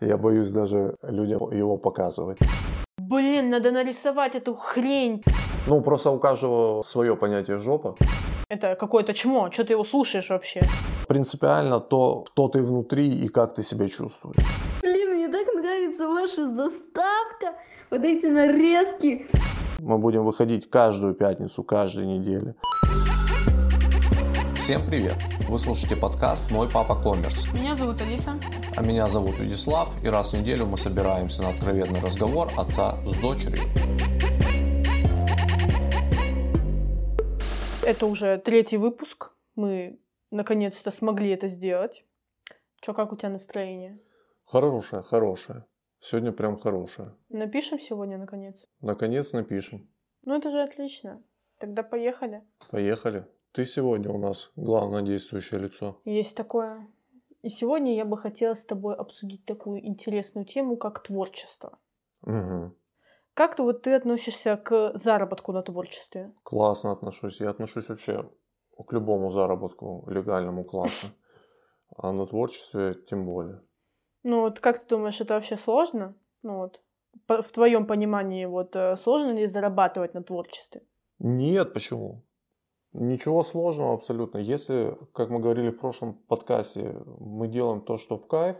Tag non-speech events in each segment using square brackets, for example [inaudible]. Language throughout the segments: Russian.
Я боюсь даже людям его показывать. Блин, надо нарисовать эту хрень. Ну, просто у каждого свое понятие жопа. Это какое-то чмо. Что ты его слушаешь вообще? Принципиально то, кто ты внутри и как ты себя чувствуешь. Блин, мне так нравится ваша заставка. Вот эти нарезки. Мы будем выходить каждую пятницу, каждую неделю. Всем привет! Вы слушаете подкаст «Мой папа коммерс». Меня зовут Алиса. А меня зовут Вячеслав, и раз в неделю мы собираемся на откровенный разговор отца с дочерью. Это уже третий выпуск. Мы наконец-то смогли это сделать. Чё, как у тебя настроение? Хорошее, хорошее. Сегодня прям хорошее. Напишем сегодня, наконец? Наконец напишем. Ну, это же отлично. Тогда поехали. Поехали. Ты сегодня у нас главное действующее лицо. Есть такое. И сегодня я бы хотела с тобой обсудить такую интересную тему, как творчество. Угу. Как ты вот ты относишься к заработку на творчестве? Классно отношусь. Я отношусь вообще к любому заработку легальному классно. А на творчестве тем более. Ну вот как ты думаешь, это вообще сложно? Ну вот в твоем понимании вот э, сложно ли зарабатывать на творчестве? Нет, почему? Ничего сложного абсолютно. Если, как мы говорили в прошлом подкасте, мы делаем то, что в кайф,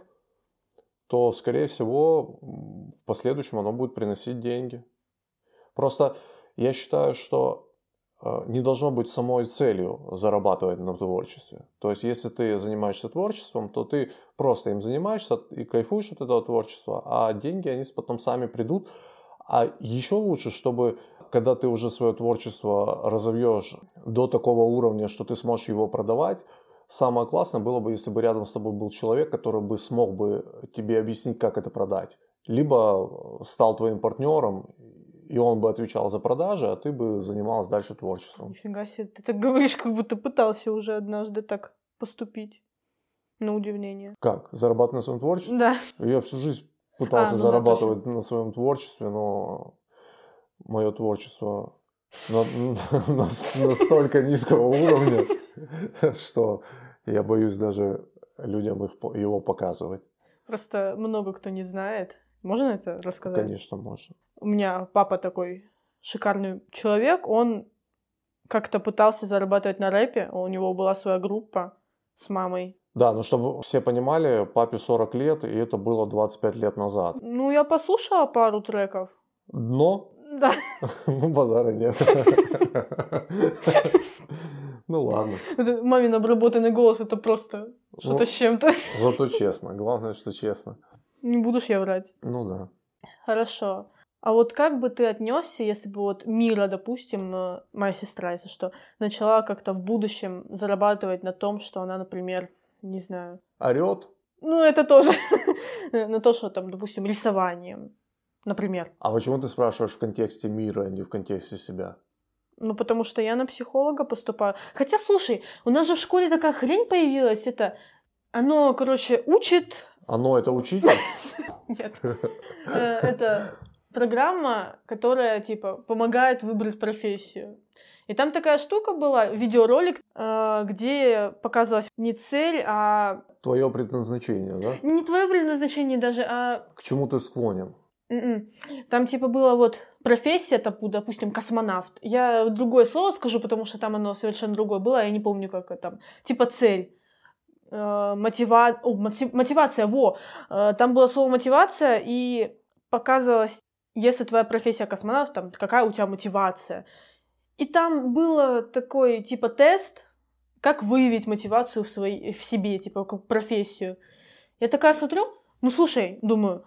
то, скорее всего, в последующем оно будет приносить деньги. Просто я считаю, что э, не должно быть самой целью зарабатывать на творчестве. То есть, если ты занимаешься творчеством, то ты просто им занимаешься и кайфуешь от этого творчества, а деньги, они потом сами придут. А еще лучше, чтобы когда ты уже свое творчество разовьешь до такого уровня, что ты сможешь его продавать, самое классное было бы, если бы рядом с тобой был человек, который бы смог бы тебе объяснить, как это продать. Либо стал твоим партнером, и он бы отвечал за продажи, а ты бы занималась дальше творчеством. Нифига себе, ты так говоришь, как будто пытался уже однажды так поступить. На удивление. Как? Зарабатывать на своем творчестве? Да. Я всю жизнь пытался а, ну зарабатывать да, на своем творчестве, но мое творчество на, [laughs] на, настолько низкого уровня, [laughs] что я боюсь даже людям их, его показывать. Просто много кто не знает. Можно это рассказать? Конечно, можно. У меня папа такой шикарный человек. Он как-то пытался зарабатывать на рэпе. У него была своя группа с мамой. Да, ну чтобы все понимали, папе 40 лет, и это было 25 лет назад. Ну, я послушала пару треков. Но да. Ну, [laughs] базара нет. Ну ладно. Мамин обработанный голос это просто что-то с чем-то. Зато честно. Главное, что честно. Не буду я врать. Ну да. Хорошо. А вот как бы ты отнесся, если бы вот Мира, допустим, э, моя сестра, если что, начала как-то в будущем зарабатывать на том, что она, например, не знаю... Орет? Ну, это тоже. [laughs] на то, что там, допустим, рисованием например. А почему ты спрашиваешь в контексте мира, а не в контексте себя? Ну, потому что я на психолога поступаю. Хотя, слушай, у нас же в школе такая хрень появилась, это... Оно, короче, учит... Оно это учитель? [laughs] Нет. Э, это программа, которая, типа, помогает выбрать профессию. И там такая штука была, видеоролик, э, где показывалась не цель, а... Твое предназначение, да? Не твое предназначение даже, а... К чему ты склонен? М-м. Там типа было вот профессия, допустим, космонавт. Я другое слово скажу, потому что там оно совершенно другое было, я не помню, как это там. Типа цель. Э, мотива... О, мотивация, во. Э, там было слово мотивация, и показывалось, если твоя профессия космонавт, там, какая у тебя мотивация. И там было такой, типа, тест, как выявить мотивацию в, своей, в себе, типа, как профессию. Я такая смотрю, ну, слушай, думаю,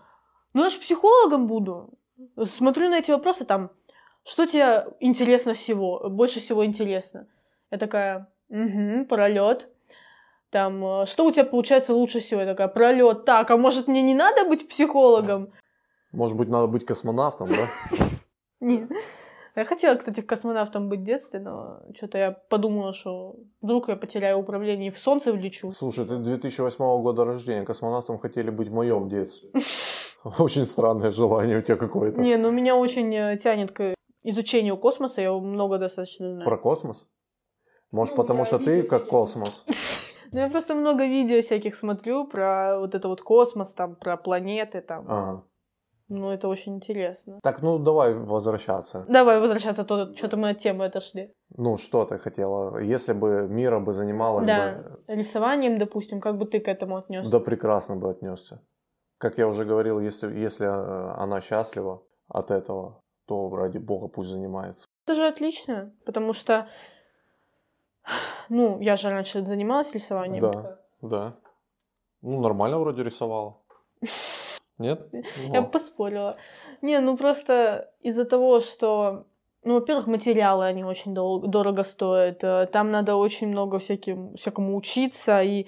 ну, я же психологом буду. Смотрю на эти вопросы, там, что тебе интересно всего, больше всего интересно? Я такая, угу, пролет. Там, э, что у тебя получается лучше всего? Я такая, пролет. Так, а может мне не надо быть психологом? Может быть, надо быть космонавтом, да? [laughs] Нет. Я хотела, кстати, космонавтом быть в детстве, но что-то я подумала, что вдруг я потеряю управление и в солнце влечу. Слушай, ты 2008 года рождения, космонавтом хотели быть в моем детстве. [laughs] [laughs] Очень странное желание у тебя какое-то. Не, ну меня очень э, тянет к изучению космоса, я много достаточно знаю. Про космос? Может, ну, потому что ты как космос? [laughs] Ну, я просто много видео всяких смотрю про вот это вот космос, там, про планеты, там. Ага. Ну, это очень интересно. Так, ну давай возвращаться. Давай возвращаться, то что-то мы от темы отошли. Ну, что ты хотела? Если бы мира бы занималась Да. бы... Рисованием, допустим, как бы ты к этому отнесся? Да прекрасно бы отнесся. Как я уже говорил, если, если э, она счастлива от этого, то ради бога пусть занимается. Это же отлично, потому что, ну, я же раньше занималась рисованием. Да. Да. Ну, нормально вроде рисовала. Нет? [laughs] Ну, Я бы ладно. поспорила. Не, ну просто из-за того, что, ну, во-первых, материалы, они очень дол- дорого стоят. э, Там надо очень много всяким, всякому учиться. И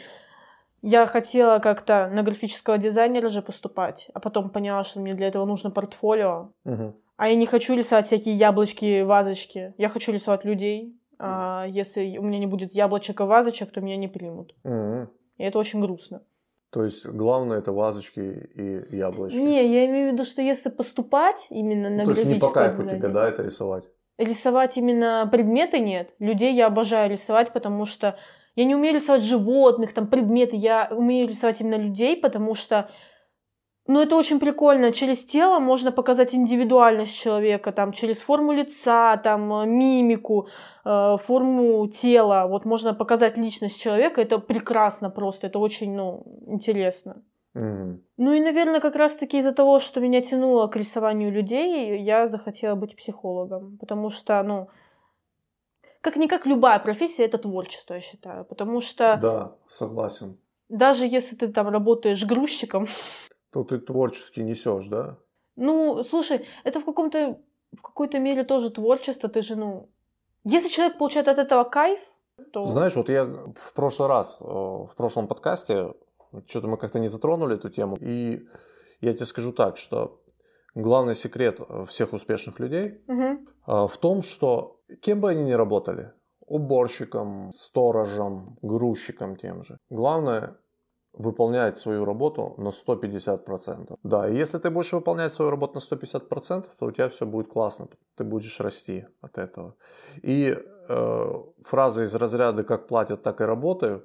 я хотела как-то на графического дизайнера же поступать, а потом поняла, что мне для этого нужно портфолио. Мгм. А я не хочу рисовать всякие яблочки, вазочки. Я хочу рисовать людей. А если у меня не будет яблочек и вазочек, то меня не примут. Мгм. И это очень грустно. То есть главное это вазочки и яблочки. Не, я имею в виду, что если поступать именно на Ну, То есть не по кайфу тебе, дизайне, да, это рисовать? Рисовать именно предметы нет. Людей я обожаю рисовать, потому что я не умею рисовать животных, там предметы. Я умею рисовать именно людей, потому что ну, это очень прикольно. Через тело можно показать индивидуальность человека, там, через форму лица, там, э, мимику, э, форму тела. Вот можно показать личность человека. Это прекрасно просто. Это очень, ну, интересно. Ну и, наверное, как раз-таки из-за того, что меня тянуло к рисованию людей, я захотела быть психологом. Потому что, ну, как-никак любая профессия — это творчество, я считаю. Потому что Да, согласен. даже если ты там работаешь грузчиком, [laughs] То ты творчески несешь, да? ну, слушай, это в каком-то в какой-то мере тоже творчество. Ты же, ну... Если человек получает от этого кайф, то... Знаешь, вот я в прошлый раз, э, в прошлом подкасте, что-то мы как-то не затронули эту тему, и я тебе скажу так, что главный секрет всех успешных людей э, в том, что кем бы они ни работали, уборщиком, сторожем, грузчиком тем же, главное выполнять свою работу на 150%. Да, и если ты будешь выполнять свою работу на 150%, то у тебя все будет классно, ты будешь расти от этого. И э, фраза из разряда «как платят, так и работаю»,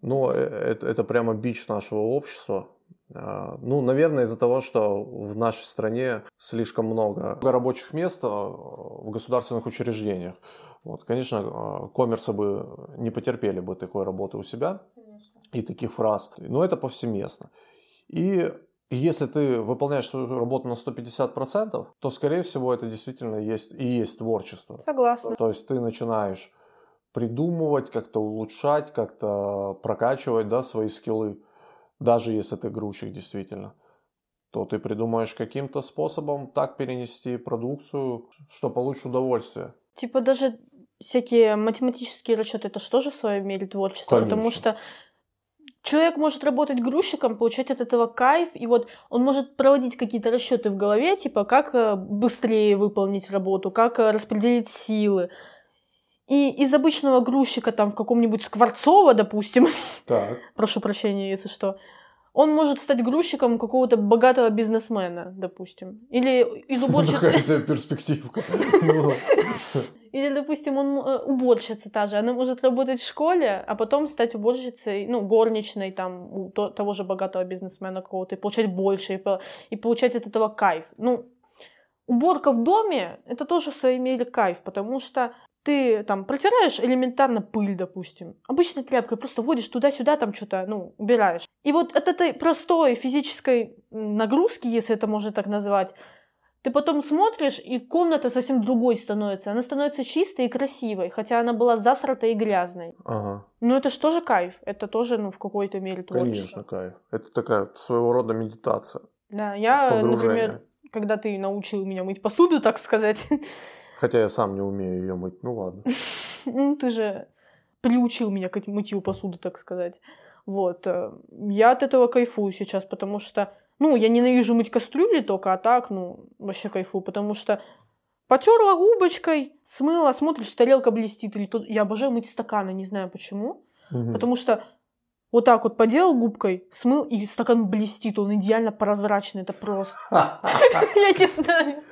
ну, э, это, это прямо бич нашего общества. А, Ну, наверное, из-за того, что в нашей стране слишком много рабочих мест а, в государственных учреждениях. Вот, конечно, а, коммерсы бы не потерпели бы такой работы у себя и таких фраз. Но это повсеместно. И если ты выполняешь свою работу на 150%, то, скорее всего, это действительно есть и есть творчество. Согласна. То есть ты начинаешь придумывать, как-то улучшать, как-то прокачивать да, свои скиллы, даже если ты грузчик действительно то ты придумаешь каким-то способом так перенести продукцию, что получишь удовольствие. Типа даже всякие математические расчеты, это что же в своей мере творчество? Потому Конечно. что человек может работать грузчиком, получать от этого кайф, и вот он может проводить какие-то расчеты в голове, типа как э, быстрее выполнить работу, как э, распределить силы. И из обычного грузчика там в каком-нибудь Скворцово, допустим, [laughs] Так. прошу прощения, если что, он может стать грузчиком какого-то богатого бизнесмена, допустим. Или из уборщицы... Такая себе перспективка. Ну, [laughs] Или, допустим, он э, уборщица та же, она может работать в школе, а потом стать уборщицей, ну, горничной там у то- того же богатого бизнесмена какого-то, и получать больше, и получать от этого кайф. Ну, уборка в доме — это тоже в своей мере кайф, потому что ты там протираешь элементарно пыль, допустим, обычной тряпкой, просто водишь туда-сюда, там что-то, ну, убираешь. И вот от этой простой физической нагрузки, если это можно так назвать, ты потом смотришь, и комната совсем другой становится. Она становится чистой и красивой, хотя она была засрата и грязной. Ага, Но это же тоже кайф. Это тоже, ну, в какой-то мере творчество. конечно, кайф. Это такая своего рода медитация, Да, я, например, погружение. когда ты научил меня мыть посуду, так сказать, [laughs] Хотя я сам не умею ее мыть, ну ладно. [laughs] ну, ты же приучил меня к мытью посуды, так сказать. Вот. э, Я от этого кайфую сейчас, потому что, ну, я ненавижу мыть кастрюли только, а так, ну, вообще кайфую, потому что потерла губочкой, смыла, смотришь, тарелка блестит. Или тут... Я обожаю мыть стаканы, не знаю почему. Мгм. Потому что вот так вот поделал губкой, смыл, и стакан блестит, он идеально прозрачный, это просто. [laughs] Я не знаю.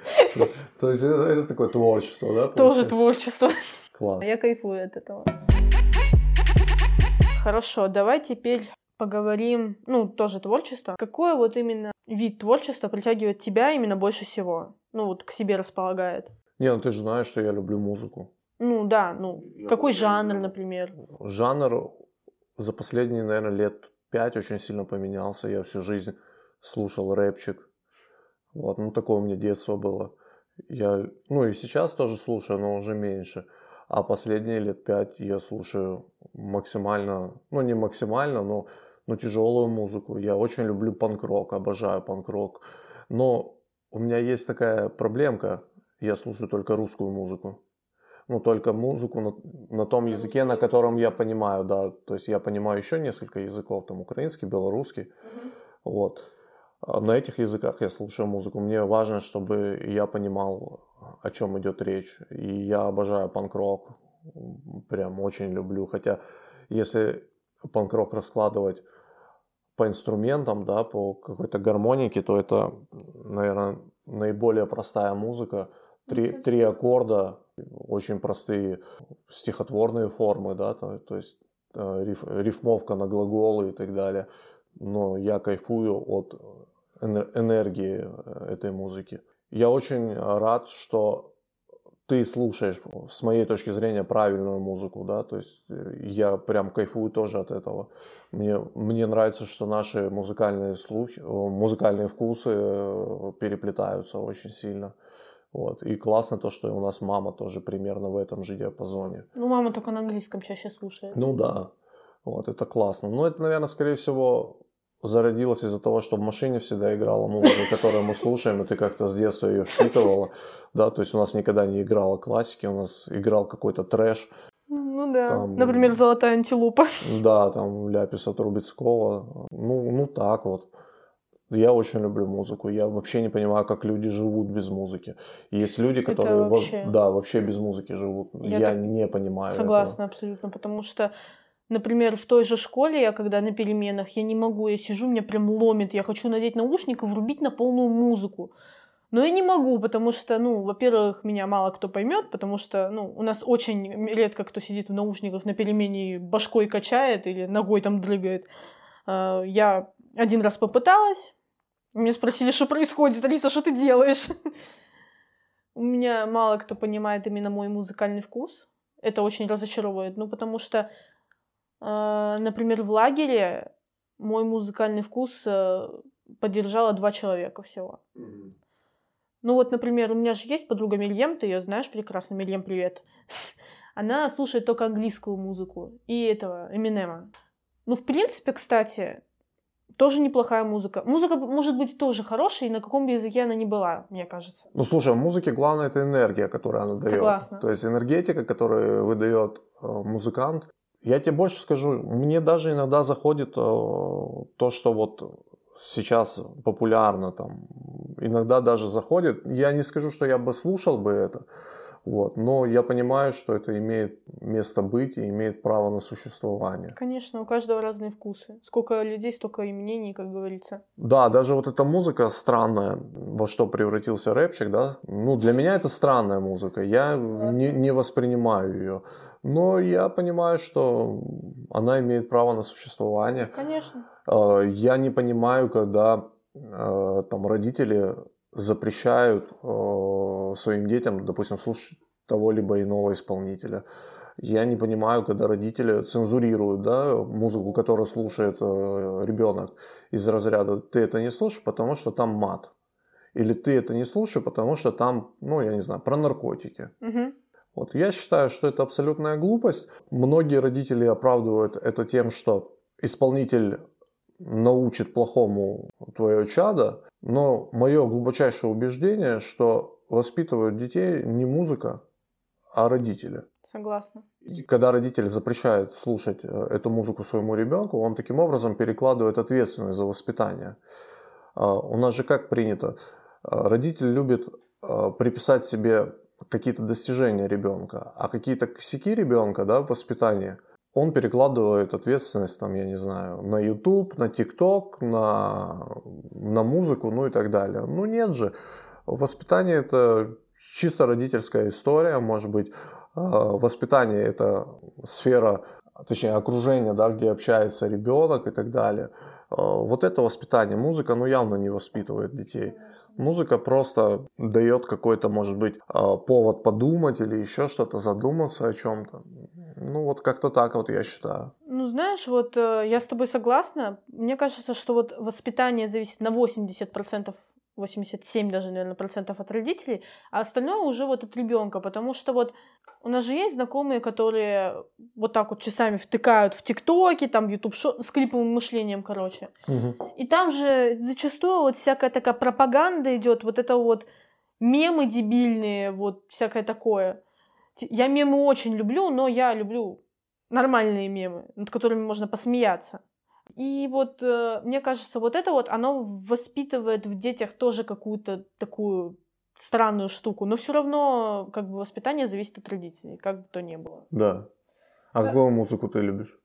То есть это, такое творчество, да? Тоже творчество. Класс. Я кайфую от этого. Хорошо, давай теперь поговорим, ну, тоже творчество. Какой вот именно вид творчества притягивает тебя именно больше всего? Ну, вот к себе располагает. Не, ну ты же знаешь, что я люблю музыку. Ну, да, ну, какой жанр, например? Жанр за последние, наверное, лет пять очень сильно поменялся. Я всю жизнь слушал рэпчик. Вот, ну, такое у меня детство было. Я, ну, и сейчас тоже слушаю, но уже меньше. А последние лет пять я слушаю максимально, ну, не максимально, но, но тяжелую музыку. Я очень люблю панк-рок, обожаю панк-рок. Но у меня есть такая проблемка. Я слушаю только русскую музыку. Ну, только музыку на, на том языке, на котором я понимаю, да. То есть я понимаю еще несколько языков, там украинский, белорусский. Mm-hmm. Вот. А на этих языках я слушаю музыку. Мне важно, чтобы я понимал, о чем идет речь. И я обожаю панк-рок. Прям очень люблю. Хотя, если панк-рок раскладывать по инструментам, да, по какой-то гармонике, то это, наверное, наиболее простая музыка. Три, три аккорда, очень простые стихотворные формы, да, то, то есть э, риф, рифмовка на глаголы и так далее. Но я кайфую от энергии э, этой музыки. Я очень рад, что ты слушаешь, с моей точки зрения, правильную музыку, да, то есть э, я прям кайфую тоже от этого. Мне, мне нравится, что наши музыкальные слухи, музыкальные вкусы переплетаются очень сильно. Вот. И классно то, что у нас мама тоже примерно в этом же диапазоне. Ну, мама только на английском чаще слушает. Ну да. Вот, это классно. Но это, наверное, скорее всего, зародилась из-за того, что в машине всегда играла музыка, которую мы слушаем, и ты как-то с детства ее впитывала, да, то есть у нас никогда не играла классики, у нас играл какой-то трэш. Ну да, там, например, «Золотая антилопа». Да, там Ляписа Трубецкого, ну, ну так вот. Я очень люблю музыку. Я вообще не понимаю, как люди живут без музыки. Есть люди, которые вообще... да, вообще без музыки живут. Я, я не понимаю. Согласна этого. абсолютно, потому что Например, в той же школе, я когда на переменах, я не могу, я сижу, меня прям ломит, я хочу надеть наушник и врубить на полную музыку. Но я не могу, потому что, ну, во-первых, меня мало кто поймет, потому что, ну, у нас очень редко кто сидит в наушниках на перемене и башкой качает или ногой там дрыгает. А, я один раз попыталась, меня спросили, что происходит, Алиса, что ты делаешь? [laughs] У меня мало кто понимает именно мой музыкальный вкус. Это очень разочаровывает, ну, потому что а, например, в лагере мой музыкальный вкус э, поддержало два человека всего. Mm-hmm. Ну вот, например, у меня же есть подруга Мильем, ты ее знаешь прекрасно, Мильем, привет. [laughs] Она слушает только английскую музыку и этого, Эминема. Ну, в принципе, кстати, тоже неплохая музыка. Музыка может быть тоже хорошей, на каком бы языке она ни была, мне кажется. Ну, слушай, в музыке главное это энергия, которую она дает. Согласна. То есть энергетика, которую выдает э, музыкант, я тебе больше скажу, мне даже иногда заходит э, то, что вот сейчас популярно там, иногда даже заходит. Я не скажу, что я бы слушал бы это, вот, но я понимаю, что это имеет место быть и имеет право на существование. Конечно, у каждого разные вкусы. Сколько людей, столько и мнений, как говорится. Да, даже вот эта музыка странная, во что превратился рэпчик, да, ну для меня это странная музыка, я не, не воспринимаю ее. Но я понимаю, что она имеет право на существование. Конечно. А, я не понимаю, когда а, там родители запрещают а, своим детям, допустим, слушать того либо иного исполнителя. Я не понимаю, когда родители цензурируют да, музыку, которую слушает ребенок из разряда «ты это не слушаешь, потому что там мат». Или «ты это не слушаешь, потому что там, ну, я не знаю, про наркотики». Угу. Вот я считаю, что это абсолютная глупость. Многие родители оправдывают это тем, что исполнитель научит плохому твое чадо, но мое глубочайшее убеждение, что воспитывают детей не музыка, а родители. Согласна. И когда родитель запрещает слушать э, эту музыку своему ребенку, он таким образом перекладывает ответственность за воспитание. А, у нас же как принято? А, родитель любит а, приписать себе какие-то достижения ребенка, а какие-то косяки ребенка да, в воспитании, он перекладывает ответственность, там, я не знаю, на YouTube, на TikTok, на, на музыку, ну и так далее. Ну нет же, воспитание это чисто родительская история, может быть, а, воспитание это сфера точнее, окружение, да, где общается ребенок и так далее. Э, вот это воспитание. Музыка, ну, явно не воспитывает детей. Музыка просто дает какой-то, может быть, э, повод подумать или еще что-то, задуматься о чем-то. Ну, вот как-то так вот я считаю. Ну, знаешь, вот э, я с тобой согласна. Мне кажется, что вот воспитание зависит на 80%, 87 даже, наверное, процентов от родителей, а остальное уже вот от ребенка, потому что вот у нас же есть знакомые, которые вот так вот часами втыкают в ТикТоке, там Ютуб с клиповым мышлением, короче. Мгм. И там же зачастую вот всякая такая пропаганда идет, вот это вот мемы дебильные, вот всякое такое. Я мемы очень люблю, но я люблю нормальные мемы, над которыми можно посмеяться. И вот э, мне кажется, вот это вот, оно воспитывает в детях тоже какую-то такую странную штуку, но все равно как бы воспитание зависит от родителей, как бы то ни было. Да. А Да. какую музыку ты любишь?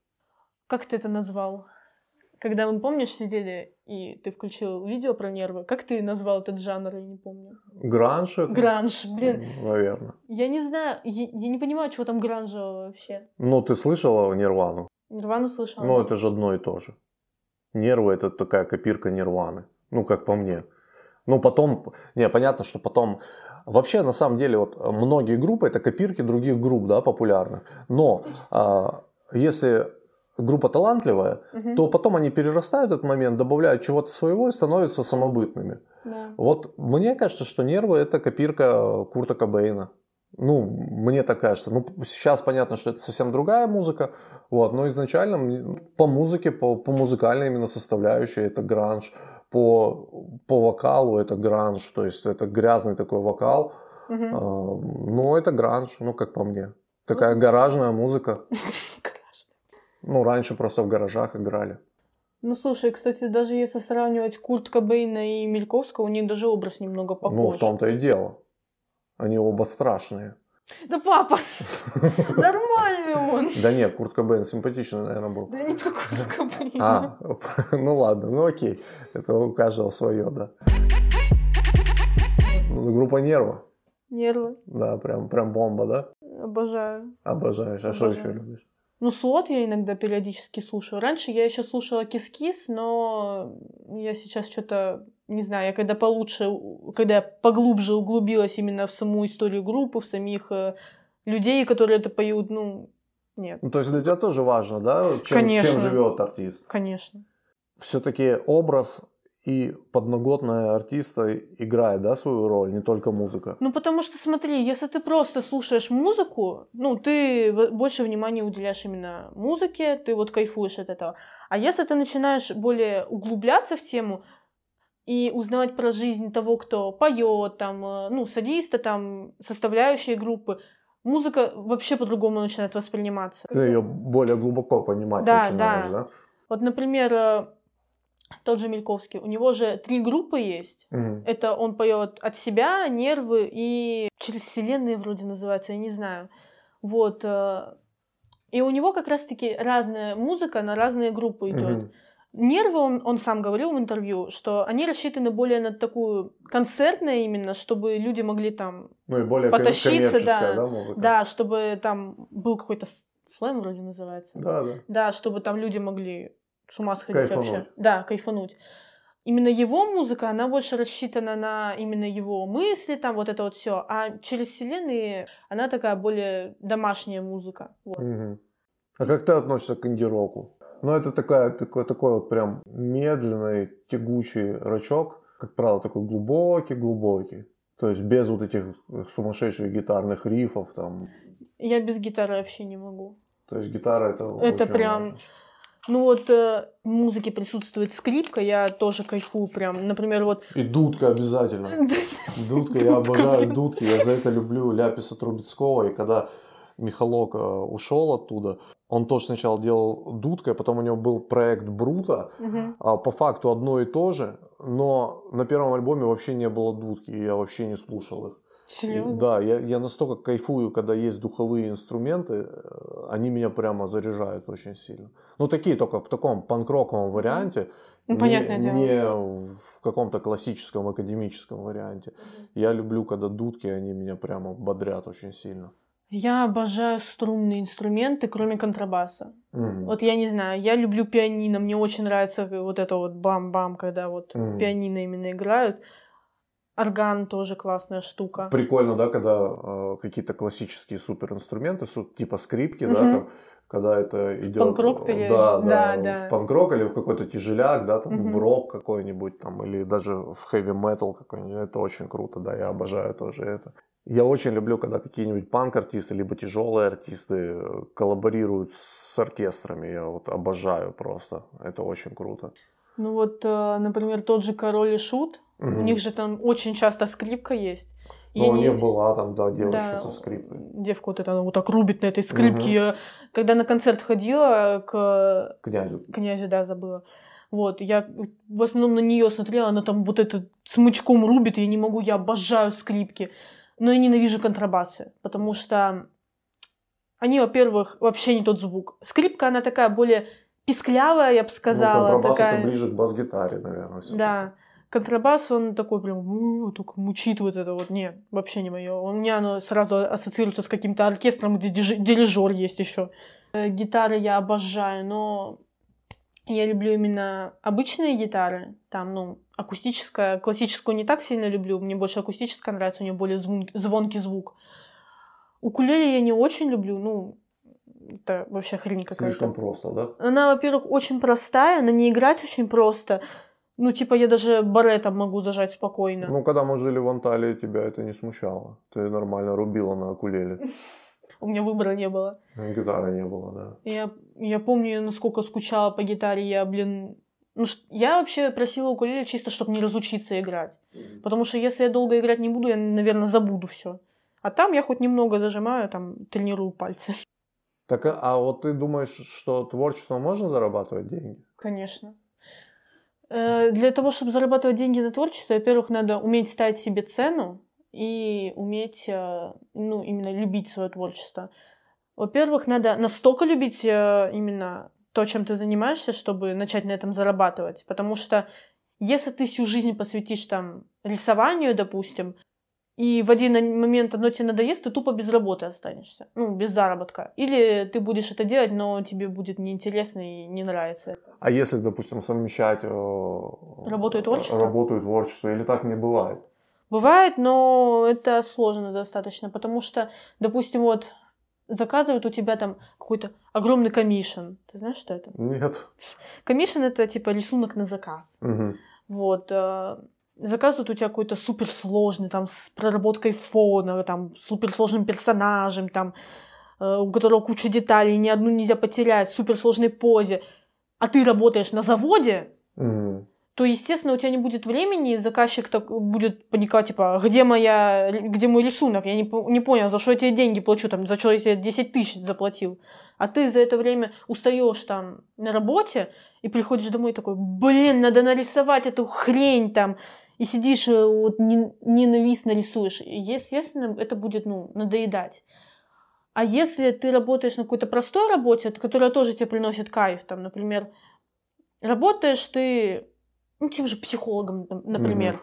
Как ты это назвал? Когда мы, помнишь, сидели, и ты включил видео про нервы, как ты назвал этот жанр, я не помню. Гранж? это? Гранж, блин. Наверное. Я не знаю, я, я не понимаю, чего там гранжевого вообще. Ну, ты слышала Нирвану? Нирвану слышала. Ну, это же одно и то же. Нервы это такая копирка Нирваны. Ну, как по мне. Ну, потом, не, понятно, что потом... Вообще, на самом деле, вот многие группы это копирки других групп, да, популярных. Но а, если группа талантливая, Мгм, то потом они перерастают этот момент, добавляют чего-то своего и становятся самобытными. да. Вот мне кажется, что нервы это копирка Курта Кобейна. Ну, мне так кажется. Ну, сейчас понятно, что это совсем другая музыка, вот, но изначально мне- по музыке, по, по музыкальной именно составляющей это гранж, по, по вокалу это гранж, то есть это грязный такой вокал. А, ну, это гранж, ну, как по мне. Такая гаражная музыка. [laughs] Ну, раньше просто в гаражах играли. Ну, слушай, кстати, даже если сравнивать Курт Кобейна и Мельковского, у них даже образ немного похож. Ну, в том-то и дело. Они оба страшные. Да папа, [laughs] нормальный он. Да нет, Курт Кобейн симпатичный, наверное, был. Да не про Курт Кобейна. А, [laughs] ну ладно, ну окей. Это у каждого свое, да. Ну, Группа Нерва. Нервы. Да, прям, прям бомба, да? Обожаю. Обожаешь. А что еще любишь? Ну, слот я иногда периодически слушаю. Раньше я еще слушала кис-кис, но я сейчас что-то, не знаю, я когда получше, когда я поглубже углубилась именно в саму историю группы, в самих э, людей, которые это поют, ну, нет, Ну, то есть для тебя тоже важно, да, чем, Конечно. чем живет артист? конечно. Все-таки образ и подноготная артиста играет, да, свою роль, не только музыка. Ну, потому что, смотри, если ты просто слушаешь музыку, ну, ты больше внимания уделяешь именно музыке, ты вот кайфуешь от этого. А если ты начинаешь более углубляться в тему и узнавать про жизнь того, кто поет, там, э, ну, солиста, там, составляющие группы, музыка вообще по-другому начинает восприниматься. Ты ее более глубоко понимать Да, начинаешь, да. да? Вот, например, э, тот же Мельковский, у него же три группы есть. Мгм. Это он поет от себя, нервы и через вселенные вроде называется, я не знаю. Вот. э, И у него как раз-таки разная музыка на разные группы идет. Мгм. Нервы, он, он сам говорил в интервью, что они рассчитаны более на такую концертную именно, чтобы люди могли там, Ну и более Потащиться, да. да, музыка? да, чтобы там был какой-то слэм вроде называется. Да, да. Да, чтобы там люди могли с ума сходить Кайфануть. вообще. Да, кайфануть. Именно его музыка, она больше рассчитана на именно его мысли, там вот это вот все. А через вселенные она такая более домашняя музыка. Вот. Мгм. А как ты относишься к инди-року? Ну, это такая, такой, такой вот прям медленный, тягучий рачок, как правило, такой глубокий-глубокий. То есть без вот этих сумасшедших гитарных рифов там. Я без гитары вообще не могу. То есть гитара это Это прям- важно. Ну вот э, в музыке присутствует скрипка, я тоже кайфую прям. Например, вот... И дудка обязательно. [laughs] Дудка, я обожаю дудки, я за это люблю Ляписа Трубецкого. И когда Михалок э, ушел оттуда, он тоже сначала делал дудкой, а потом у него был проект Брута, а по факту одно и то же, но на первом альбоме вообще не было дудки, и я вообще не слушал их. Серьезно? Да, я, я настолько кайфую, когда есть духовые инструменты, э, они меня прямо заряжают очень сильно. Ну, такие только в таком панк-роковом варианте, Ну, не, дело. не в каком-то классическом академическом варианте. Я люблю, когда дудки, они меня прямо бодрят очень сильно. Я обожаю струнные инструменты, кроме контрабаса. Мгм. Вот я не знаю, я люблю пианино, мне очень нравится вот это вот бам-бам, когда вот Мгм. пианино именно играют. Орган тоже классная штука. Прикольно, да, когда э, какие-то классические суперинструменты, су- типа скрипки, да, Мгм. там, когда это идет... панк-рок пере- да, да, да, да. в панк-рок или в какой-то тяжеляк, да, там, Мгм. в рок какой-нибудь там, или даже в хэви-метал какой-нибудь. Это очень круто, да, я обожаю тоже это. Я очень люблю, когда какие-нибудь панк-артисты, либо тяжелые артисты э, коллаборируют с оркестрами. Я вот обожаю просто. Это очень круто. Ну вот, э, например, тот же Король и Шут, у Мгм. них же там очень часто скрипка есть. И Ну, у них была там, да, девочка Да, со скрипкой. Девка вот эта, она вот так рубит на этой скрипке. Мгм. Я, когда на концерт ходила к Князю. князю, да, забыла. Вот, я в основном на нее смотрела, она там вот это смычком рубит, я не могу, я обожаю скрипки. Но я ненавижу контрабасы, потому что они, во-первых, вообще не тот звук. Скрипка, она такая более писклявая, я бы сказала. ну, контрабас такая... это ближе к бас-гитаре, наверное. Да. Контрабас, он такой прям, «У, только мучит вот это вот. Нет, вообще не мое. У меня оно сразу ассоциируется с каким-то оркестром, где дириж- дирижер есть еще. Гитары я обожаю, но я люблю именно обычные гитары. Там, ну, акустическая, классическую не так сильно люблю. Мне больше акустическая нравится, у нее более звон- звонкий звук. Укулеле я не очень люблю, ну, это вообще хрень какая-то. Слишком просто, да? Она, во-первых, очень простая, на ней играть очень просто. Ну, типа, я даже баретом могу зажать спокойно. Ну, когда мы жили в Анталии, тебя это не смущало. Ты нормально рубила на акулеле. [laughs] У меня выбора не было. Гитары не было, да. Я, я помню, насколько скучала по гитаре. Я, блин... Ну, я вообще просила укулеле чисто, чтобы не разучиться играть. Потому что если я долго играть не буду, я, наверное, забуду все. А там я хоть немного зажимаю, там, тренирую пальцы. Так, а вот ты думаешь, что творчеством можно зарабатывать деньги? Конечно. Э, Для того, чтобы зарабатывать деньги на творчестве, во-первых, надо уметь ставить себе цену и уметь, э, ну, именно любить свое творчество. Во-первых, надо настолько любить э, именно то, чем ты занимаешься, чтобы начать на этом зарабатывать. Потому что если ты всю жизнь посвятишь там рисованию, допустим, и в один момент оно тебе надоест, ты тупо без работы останешься, ну, без заработка. Или ты будешь это делать, но тебе будет неинтересно и не нравится. А если, допустим, совмещать э, Работу и творчество? Работу и творчество, или так не бывает? Бывает, но это сложно достаточно, потому что, допустим, вот заказывают у тебя там какой-то огромный комиссион. Ты знаешь, что это? Нет. Комиссион это типа рисунок на заказ. Мгм. Вот. Заказывают у тебя какой-то суперсложный, там, с проработкой фона, там, суперсложным персонажем, там, э, у которого куча деталей, ни одну нельзя потерять, в суперсложной позе. А ты работаешь на заводе, Мгм. то, естественно, у тебя не будет времени, и заказчик так будет паниковать, типа, где, моя, где мой рисунок? Я не, не понял, за что я тебе деньги плачу, там, за что я тебе 10 тысяч заплатил. А ты за это время устаешь там на работе и приходишь домой такой, блин, надо нарисовать эту хрень там, и сидишь, э, вот, не- ненавистно рисуешь. Естественно, это будет, ну, надоедать. А если ты работаешь на какой-то простой работе, от- которая тоже тебе приносит кайф, там, например, работаешь ты, ну, тем же психологом, например, Мгм.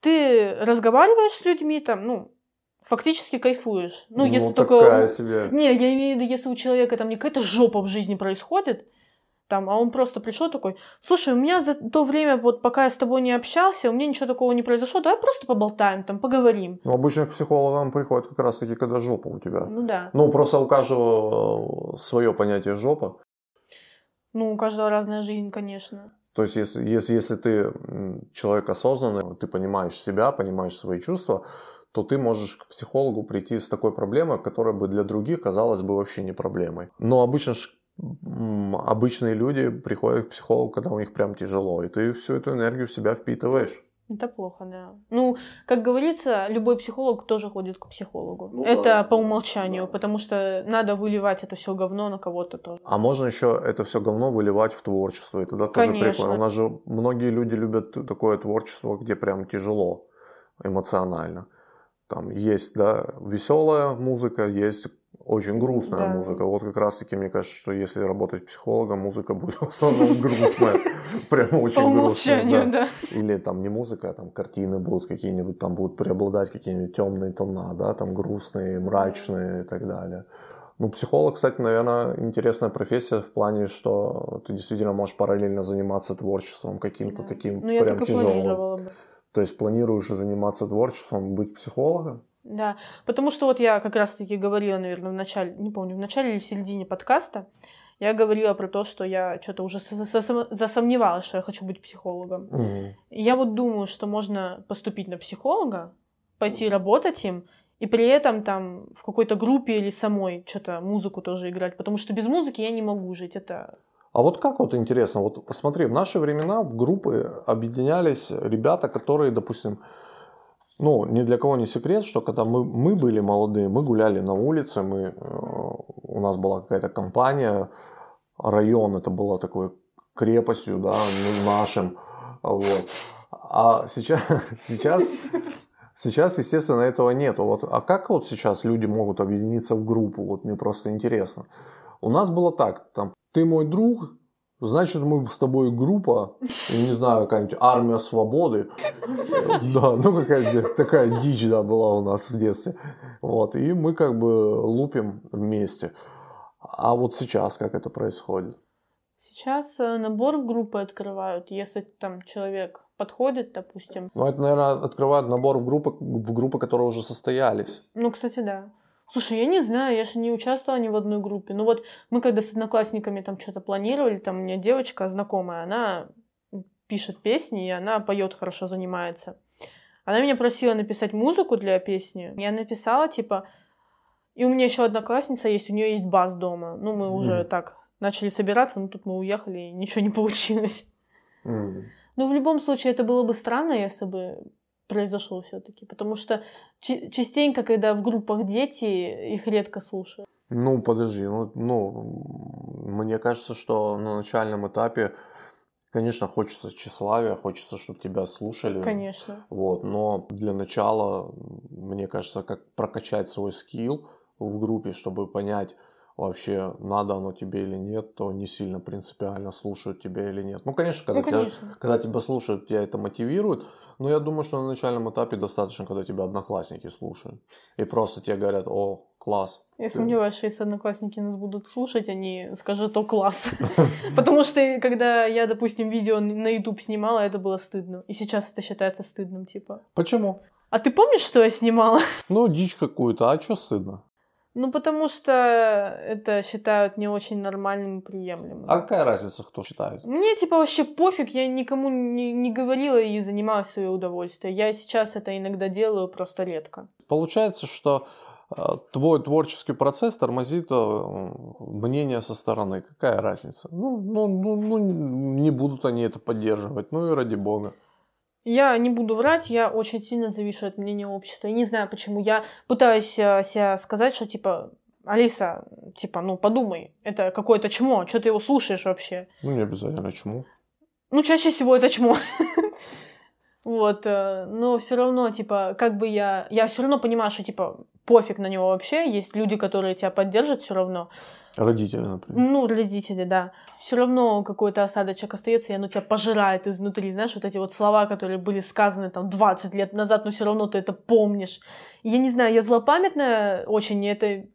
ты разговариваешь с людьми, там, ну, фактически кайфуешь. Ну, если такая только... себе. Не, я имею в виду, если у человека там не какая-то жопа в жизни происходит, там, а он просто пришел такой, слушай, у меня за то время, вот пока я с тобой не общался, у меня ничего такого не произошло, давай просто поболтаем, там, поговорим. Ну, обычно к психологам приходят как раз таки, когда жопа у тебя. Ну да. Ну, просто у каждого свое понятие жопа. Ну, у каждого разная жизнь, конечно. То есть, если, если, если ты человек осознанный, ты понимаешь себя, понимаешь свои чувства, то ты можешь к психологу прийти с такой проблемой, которая бы для других казалась бы вообще не проблемой. Но обычно обычные люди приходят к психологу, когда у них прям тяжело, и ты всю эту энергию в себя впитываешь. Это плохо, да. Ну, как говорится, любой психолог тоже ходит к психологу. Ну это да, по умолчанию, да. потому что надо выливать это все говно на кого-то тоже. А можно еще это все говно выливать в творчество, и тоже Конечно. прикольно. У нас же многие люди любят такое творчество, где прям тяжело эмоционально. Там есть, да, веселая музыка, есть очень грустная Да. музыка. Вот как раз таки мне кажется, что если работать психологом, музыка будет [laughs] в основном грустная. прямо очень умолчанию, да. Или там не музыка, а там картины будут какие-нибудь, там будут преобладать какие-нибудь темные тона, да, там грустные, мрачные и так далее. Ну, психолог, кстати, наверное, интересная профессия в плане, что ты действительно можешь параллельно заниматься творчеством каким-то Да. таким Ну, прям тяжелым. бы. То есть планируешь заниматься творчеством, быть психологом? Да, потому что вот я как раз-таки говорила, наверное, в начале, не помню, в начале или в середине подкаста, я говорила про то, что я что-то уже со- со- засомневалась, что я хочу быть психологом. И Я вот думаю, что можно поступить на психолога, пойти работать им, и при этом там в какой-то группе или самой что-то музыку тоже играть, потому что без музыки я не могу жить. Это А вот как вот интересно, вот смотри, в наши времена в группы объединялись ребята, которые, допустим, ну, ни для кого не секрет, что когда мы, мы были молодые, мы гуляли на улице, мы, э, у нас была какая-то компания, район это было такой крепостью, да, ну, нашим, вот. А сейчас, [laughs] сейчас, сейчас, естественно, этого нету. Вот, а как вот сейчас люди могут объединиться в группу? Вот мне просто интересно. У нас было так, там, ты мой друг, значит, мы с тобой группа, не знаю, какая-нибудь армия свободы. [laughs] Да, ну какая-то такая дичь, да, была у нас в детстве. Вот, и мы как бы лупим вместе. А вот сейчас как это происходит? сейчас э, набор в группы открывают, если там человек подходит, допустим. Ну, это, наверное, открывает набор в группы, в группы, которые уже состоялись. Ну, кстати, да. Слушай, я не знаю, я же не участвовала ни в одной группе. Ну вот мы когда с одноклассниками там что-то планировали, там у меня девочка знакомая, она пишет песни, и она поет хорошо, занимается. Она меня просила написать музыку для песни. Я написала, типа... И у меня еще одноклассница есть, у нее есть бас дома. Ну, мы уже Мгм. так начали собираться, но тут мы уехали, и ничего не получилось. М. Ну, в любом случае, это было бы странно, если бы произошло все-таки. Потому что частенько, когда в группах дети, их редко слушают. Ну, подожди, ну, ну, мне кажется, что на начальном этапе, конечно, хочется тщеславия, хочется, чтобы тебя слушали. Конечно. Вот, но для начала, мне кажется, как прокачать свой скилл в группе, чтобы понять вообще, надо оно тебе или нет, то не сильно принципиально слушают тебя или нет. Ну, конечно, когда, Ну, тебя, конечно. когда тебя слушают, тебя это мотивирует, но я думаю, что на начальном этапе достаточно, когда тебя одноклассники слушают. И просто тебе говорят, о, класс. Я Ты- сомневаюсь, что если одноклассники нас будут слушать, они скажут, о, класс. [laughs] [laughs] Потому что, когда я, допустим, видео на YouTube снимала, это было стыдно. И сейчас это считается стыдным, типа. Почему? А ты помнишь, что я снимала? Ну, дичь какую-то, а что стыдно? Ну, потому что это считают не очень нормальным и приемлемым. А какая разница, кто считает? Мне типа вообще пофиг, я никому не, не говорила и занималась свое удовольствие. Я сейчас это иногда делаю, просто редко. Получается, что э, твой творческий процесс тормозит э, мнение со стороны. Какая разница? Ну, ну, ну, ну, не будут они это поддерживать. Ну и ради бога. Я не буду врать, я очень сильно завишу от мнения общества. Я не знаю почему. Я пытаюсь э, себя сказать, что типа, Алиса, типа, ну подумай, это какое-то чмо, что ты его слушаешь вообще? Ну, не обязательно чему. Ну, чаще всего это чмо. [laughs] Вот, э, но все равно, типа, как бы я... Я все равно понимаю, что, типа, пофиг на него вообще. Есть люди, которые тебя поддержат все равно. Родители, например. Ну, родители, да. Все равно какой-то осадочек остается, и оно тебя пожирает изнутри. Знаешь, вот эти вот слова, которые были сказаны там 20 лет назад, но все равно ты это помнишь. Я не знаю, я злопамятная очень, и это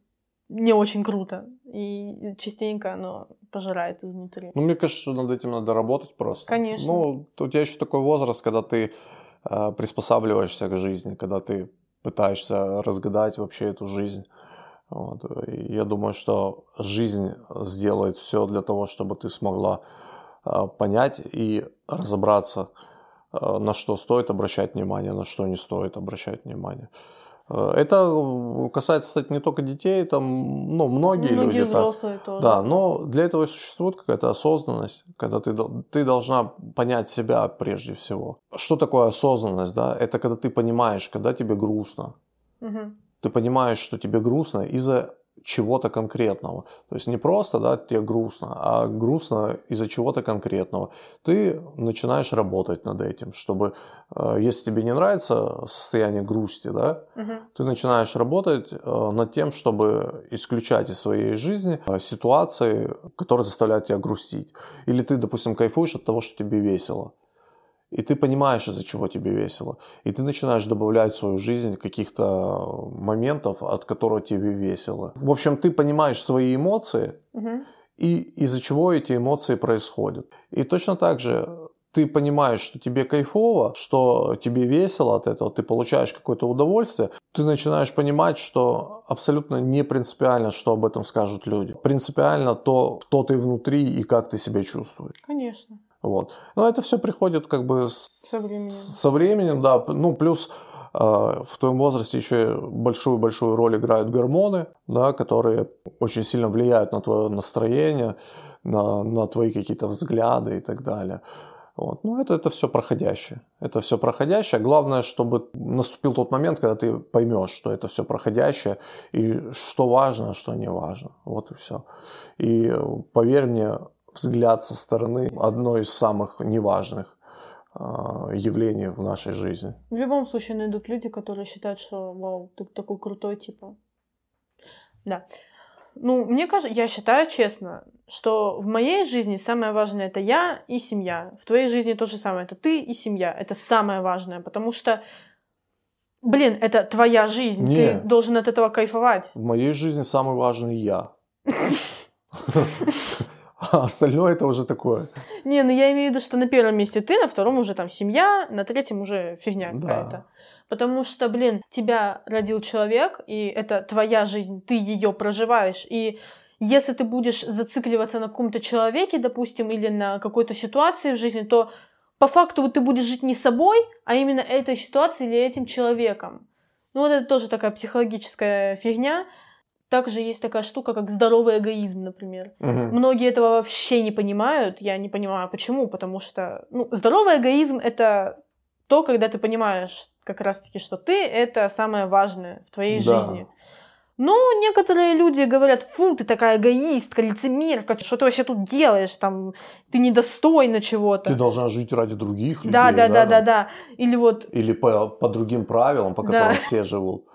не очень круто. И частенько оно пожирает изнутри. Ну, мне кажется, что над этим надо работать просто. Конечно. Ну, у тебя еще такой возраст, когда ты э, приспосабливаешься к жизни, когда ты пытаешься разгадать вообще эту жизнь. Вот. И я думаю, что жизнь сделает все для того, чтобы ты смогла э, понять и разобраться, э, на что стоит обращать внимание, на что не стоит обращать внимание. Э, Это касается, кстати, не только детей, там, ну, многие, Многие люди так. взрослые тоже. Да, но для этого и существует какая-то осознанность, когда ты, ты должна понять себя прежде всего. Что такое осознанность, да? Это когда ты понимаешь, когда тебе грустно. Мгм. Ты понимаешь, что тебе грустно из-за чего-то конкретного. То есть не просто, да, тебе грустно, а грустно из-за чего-то конкретного. Ты начинаешь работать над этим, чтобы, э, если тебе не нравится состояние грусти, да, Угу. ты начинаешь работать э, над тем, чтобы исключать из своей жизни э, ситуации, которые заставляют тебя грустить. Или ты, допустим, кайфуешь от того, что тебе весело. И ты понимаешь, из-за чего тебе весело. И ты начинаешь добавлять в свою жизнь каких-то моментов, от которых тебе весело. В общем, ты понимаешь свои эмоции, Угу. и из-за чего эти эмоции происходят. И точно так же ты понимаешь, что тебе кайфово, что тебе весело от этого, ты получаешь какое-то удовольствие, ты начинаешь понимать, что абсолютно не принципиально, что об этом скажут люди. Принципиально то, кто ты внутри и как ты себя чувствуешь. Конечно. Вот. Но это все приходит как бы Со временем. со временем, да. Ну, плюс э, в твоем возрасте еще большую-большую роль играют гормоны, да, которые очень сильно влияют на твое настроение, на, на твои какие-то взгляды и так далее. Вот. Ну, это, это все проходящее. Это все проходящее. Главное, чтобы наступил тот момент, когда ты поймешь, что это все проходящее, и что важно, а что не важно. Вот и все. И э, поверь мне, взгляд со стороны одно из самых неважных а, явлений в нашей жизни. В любом случае найдут люди, которые считают, что вау, ты такой крутой, типа. Да. Ну, мне кажется, я считаю честно, что в моей жизни самое важное это я и семья. В твоей жизни то же самое. Это ты и семья. Это самое важное, потому что, блин, это твоя жизнь. Не. Ты должен от этого кайфовать. В моей жизни самый важный я. [laughs] [laughs] А остальное это уже такое. Не, ну я имею в виду, что на первом месте ты, на втором уже там семья, на третьем уже фигня Да. какая-то. Потому что, блин, тебя родил человек, и это твоя жизнь, ты ее проживаешь. И если ты будешь зацикливаться на каком-то человеке, допустим, или на какой-то ситуации в жизни, то по факту ты будешь жить не собой, а именно этой ситуацией или этим человеком. Ну вот это тоже такая психологическая фигня. Также есть такая штука, как здоровый эгоизм, например. Мгм. Многие этого вообще не понимают. Я не понимаю, почему. Потому что ну, здоровый эгоизм это то, когда ты понимаешь как раз-таки, что ты это самое важное в твоей Да. жизни. Но некоторые люди говорят, фу, ты такая эгоистка, лицемерка, что ты вообще тут делаешь, там, ты недостойна чего-то. Ты должна жить ради других людей. да, да, да, да, там? да. Или вот, Или по, по другим правилам, по Да. которым все живут.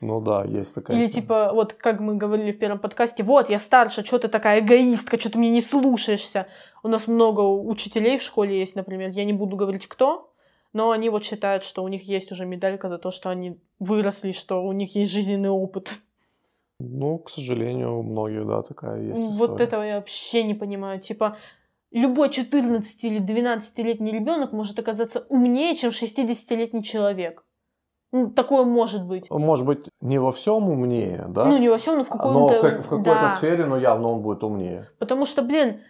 Ну да, есть такая. или типа, вот как мы говорили в первом подкасте, вот, я старше, что ты такая эгоистка, что ты меня не слушаешься. У нас много учителей в школе есть, например, я не буду говорить кто, но они вот считают, что у них есть уже медалька за то, что они выросли, что у них есть жизненный опыт. Ну, к сожалению, у многих, да, такая есть Вот история. этого я вообще не понимаю. Типа, любой 14 или 12-летний ребенок может оказаться умнее, чем 60-летний человек. Ну, такое может быть. Может быть, не во всем умнее, да? Ну, не во всем, но в каком-то... но в, как- в какой-то да. сфере, но явно он будет умнее. Потому что, блин,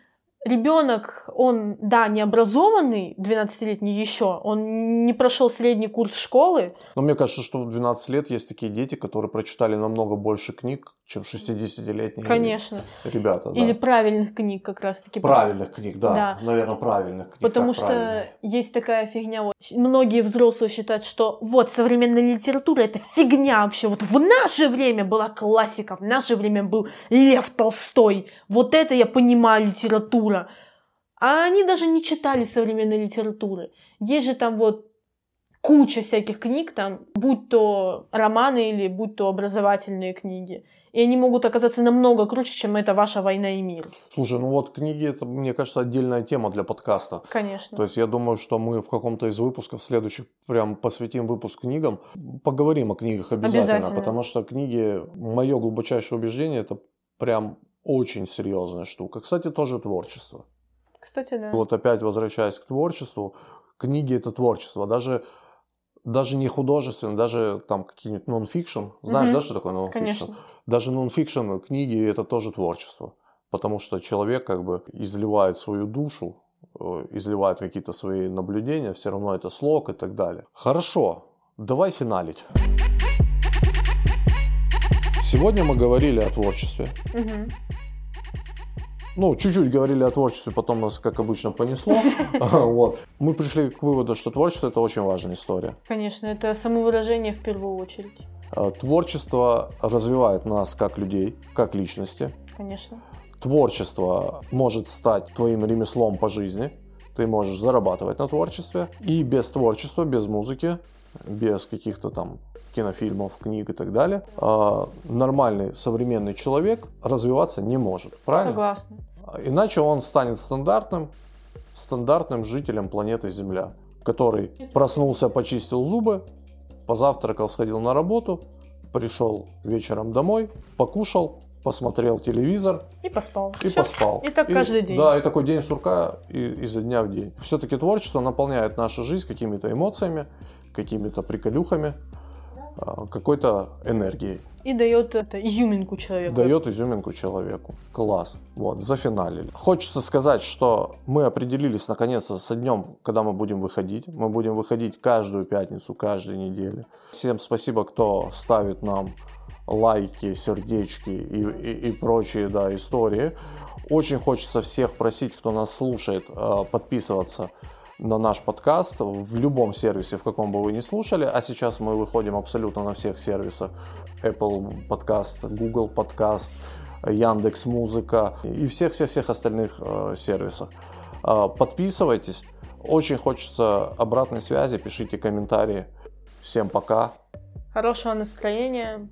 ребенок, он, да, не образованный, 12-летний еще, он не прошел средний курс школы. Но мне кажется, что в 12 лет есть такие дети, которые прочитали намного больше книг, чем 60-летние Конечно. ребята. да. Или правильных книг как раз-таки. Правильных книг, да. Да. Наверное, правильных книг. Потому что правильно. есть такая фигня. Вот. Многие взрослые считают, что вот современная литература это фигня вообще. Вот в наше время была классика, в наше время был Лев Толстой. Вот это я понимаю литература. А они даже не читали современной литературы. Есть же там вот куча всяких книг, там, будь то романы или будь то образовательные книги. И они могут оказаться намного круче, чем это ваша война и мир. Слушай, ну вот книги, это, мне кажется, отдельная тема для подкаста. Конечно. То есть я думаю, что мы в каком-то из выпусков следующих прям посвятим выпуск книгам. Поговорим о книгах обязательно, Обязательно. потому что книги, мое глубочайшее убеждение, это прям очень серьезная штука. Кстати, тоже творчество. Кстати, да. Вот опять возвращаясь к творчеству, книги это творчество, даже даже не художественное, даже там какие-нибудь нон-фикшн. Знаешь, Мгм. да, что такое нон-фикшн? Даже нон-фикшн книги это тоже творчество. Потому что человек как бы изливает свою душу, э, изливает какие-то свои наблюдения, все равно это слог и так далее. Хорошо, давай финалить. [laughs] Сегодня мы говорили о творчестве. Мгм. Ну, чуть-чуть говорили о творчестве, потом нас, как обычно, понесло. [laughs] [laughs] Вот. Мы пришли к выводу, что творчество – это очень важная история. Конечно, это самовыражение в первую очередь. Э, Творчество развивает нас как людей, как личности. Конечно. Творчество может стать твоим ремеслом по жизни. Ты можешь зарабатывать на творчестве. И без творчества, без музыки, без каких-то там кинофильмов, книг и так далее, э, нормальный современный человек развиваться не может. Правильно? Согласна. Иначе он станет стандартным, стандартным жителем планеты Земля, который проснулся, почистил зубы, позавтракал, сходил на работу, пришел вечером домой, покушал, посмотрел телевизор И поспал. и Всё. поспал. И так каждый день. Да, и такой день сурка и, изо дня в день. Все-таки творчество наполняет нашу жизнь какими-то эмоциями, какими-то приколюхами, а, какой-то энергией. И дает это изюминку человеку. Дает изюминку человеку. Класс. Вот, зафиналили. Хочется сказать, что мы определились наконец-то со днем, когда мы будем выходить. Мы будем выходить каждую пятницу, каждую неделю. Всем спасибо, кто ставит нам лайки, сердечки и, и- и прочие да, истории. Очень хочется всех просить, кто нас слушает, э, подписываться на наш подкаст в любом сервисе, в каком бы вы ни слушали. А сейчас мы выходим абсолютно на всех сервисах. Apple подкаст, Google подкаст, Яндекс Музыка и всех-всех-всех остальных э, сервисах. Э, подписывайтесь. Очень хочется обратной связи. Пишите комментарии. Всем пока. Хорошего настроения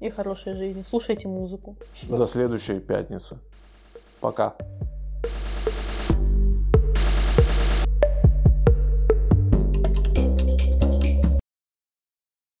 и хорошей жизни. Слушайте музыку. До следующей пятницы. Пока.